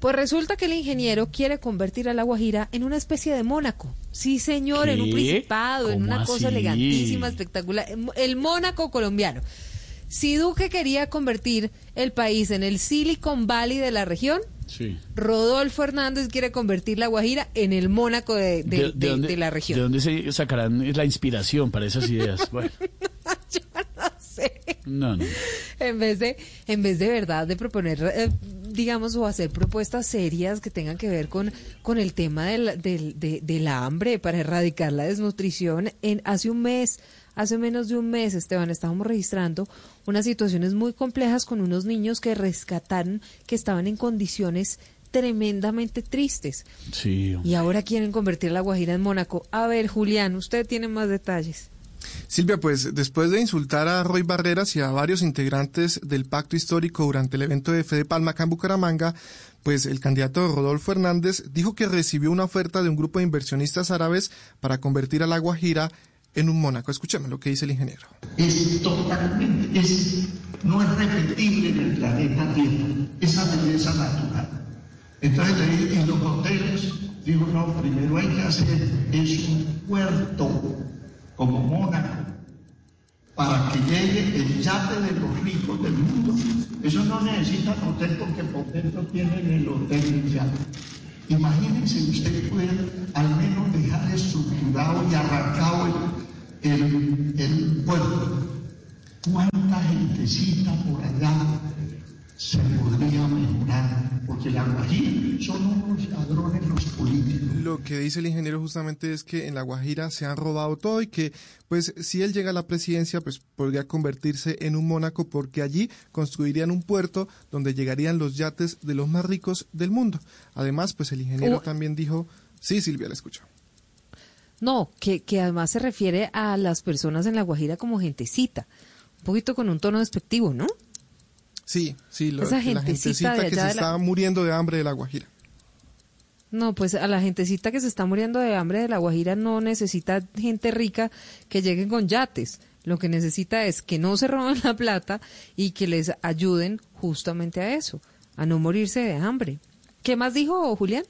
Pues resulta que el ingeniero quiere convertir a La Guajira en una especie de Mónaco. Sí, señor, en un principado, en ¿Cómo una cosa elegantísima, espectacular. El Mónaco colombiano. Si Duque quería convertir el país en el Silicon Valley de la región, Sí. Rodolfo Hernández quiere convertir La Guajira en el Mónaco de, de- de- de la región. ¿De dónde se sacarán la inspiración para esas ideas? Bueno, Yo no sé. no, no. en vez de en vez de verdad de proponer eh, digamos o hacer propuestas serias que tengan que ver con con el tema del, del, de, del hambre para erradicar la desnutrición en hace un mes hace menos de un mes Esteban estábamos registrando unas situaciones muy complejas con unos niños que rescataron que estaban en condiciones tremendamente tristes. Sí. y ahora quieren convertir la Guajira en Mónaco. A ver Julián usted tiene más detalles Silvia, pues después de insultar a Roy Barreras y a varios integrantes del pacto histórico durante el evento de Fede Palma acá en Bucaramanga, pues el candidato Rodolfo Hernández dijo que recibió una oferta de un grupo de inversionistas árabes para convertir a La Guajira en un Mónaco. Escuchemos lo que dice el ingeniero. es totalmente, es, no es repetible en el planeta Tierra, esa belleza natural. Entonces, le- en los hoteles, digo, no, primero hay que hacer es un puerto como Mónaco para que llegue el yate de los ricos del mundo. Eso no necesitan hotel porque por dentro tienen el hotel y yate. Imagínense ustedes pueden al menos dejar estructurado y arrancado el, el, el puerto. ¿Cuánta gentecita por allá se podría mejorar? Porque la Guajira son unos. Lo que dice el ingeniero justamente es que en La Guajira se han robado todo y que pues si él llega a la presidencia pues podría convertirse en un Mónaco porque allí construirían un puerto donde llegarían los yates de los más ricos del mundo. Además pues el ingeniero Oh. también dijo, sí Silvia, la escucho. No, que, que además se refiere a las personas en La Guajira como gentecita. Un poquito con un tono despectivo, ¿no? Sí, sí, lo- Esa que la gentecita de gentecita que se la- está muriendo de hambre de La Guajira. No, pues a la gentecita que se está muriendo de hambre de La Guajira no necesita gente rica que lleguen con yates. Lo que necesita es que no se roben la plata y que les ayuden justamente a eso, a no morirse de hambre. ¿Qué más dijo Julián?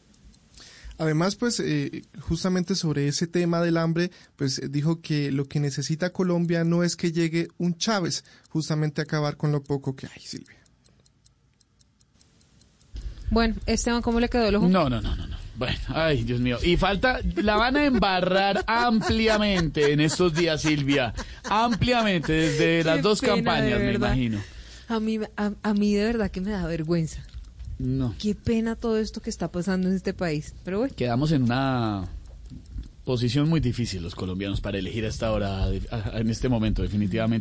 Además, pues, eh, justamente sobre ese tema del hambre, pues eh, dijo que lo que necesita Colombia no es que llegue un Chávez, justamente a acabar con lo poco que hay, Silvia. Bueno, Esteban, ¿cómo le quedó el ojo? No, no, no, no, no. Bueno, ay, Dios mío. Y falta, la van a embarrar ampliamente en estos días, Silvia. Ampliamente, desde las dos campañas, me imagino. A mí, a, a mí de verdad que me da vergüenza. No. Qué pena todo esto que está pasando en este país. Pero bueno. Quedamos en una posición muy difícil los colombianos para elegir a esta hora, a- en este momento, definitivamente.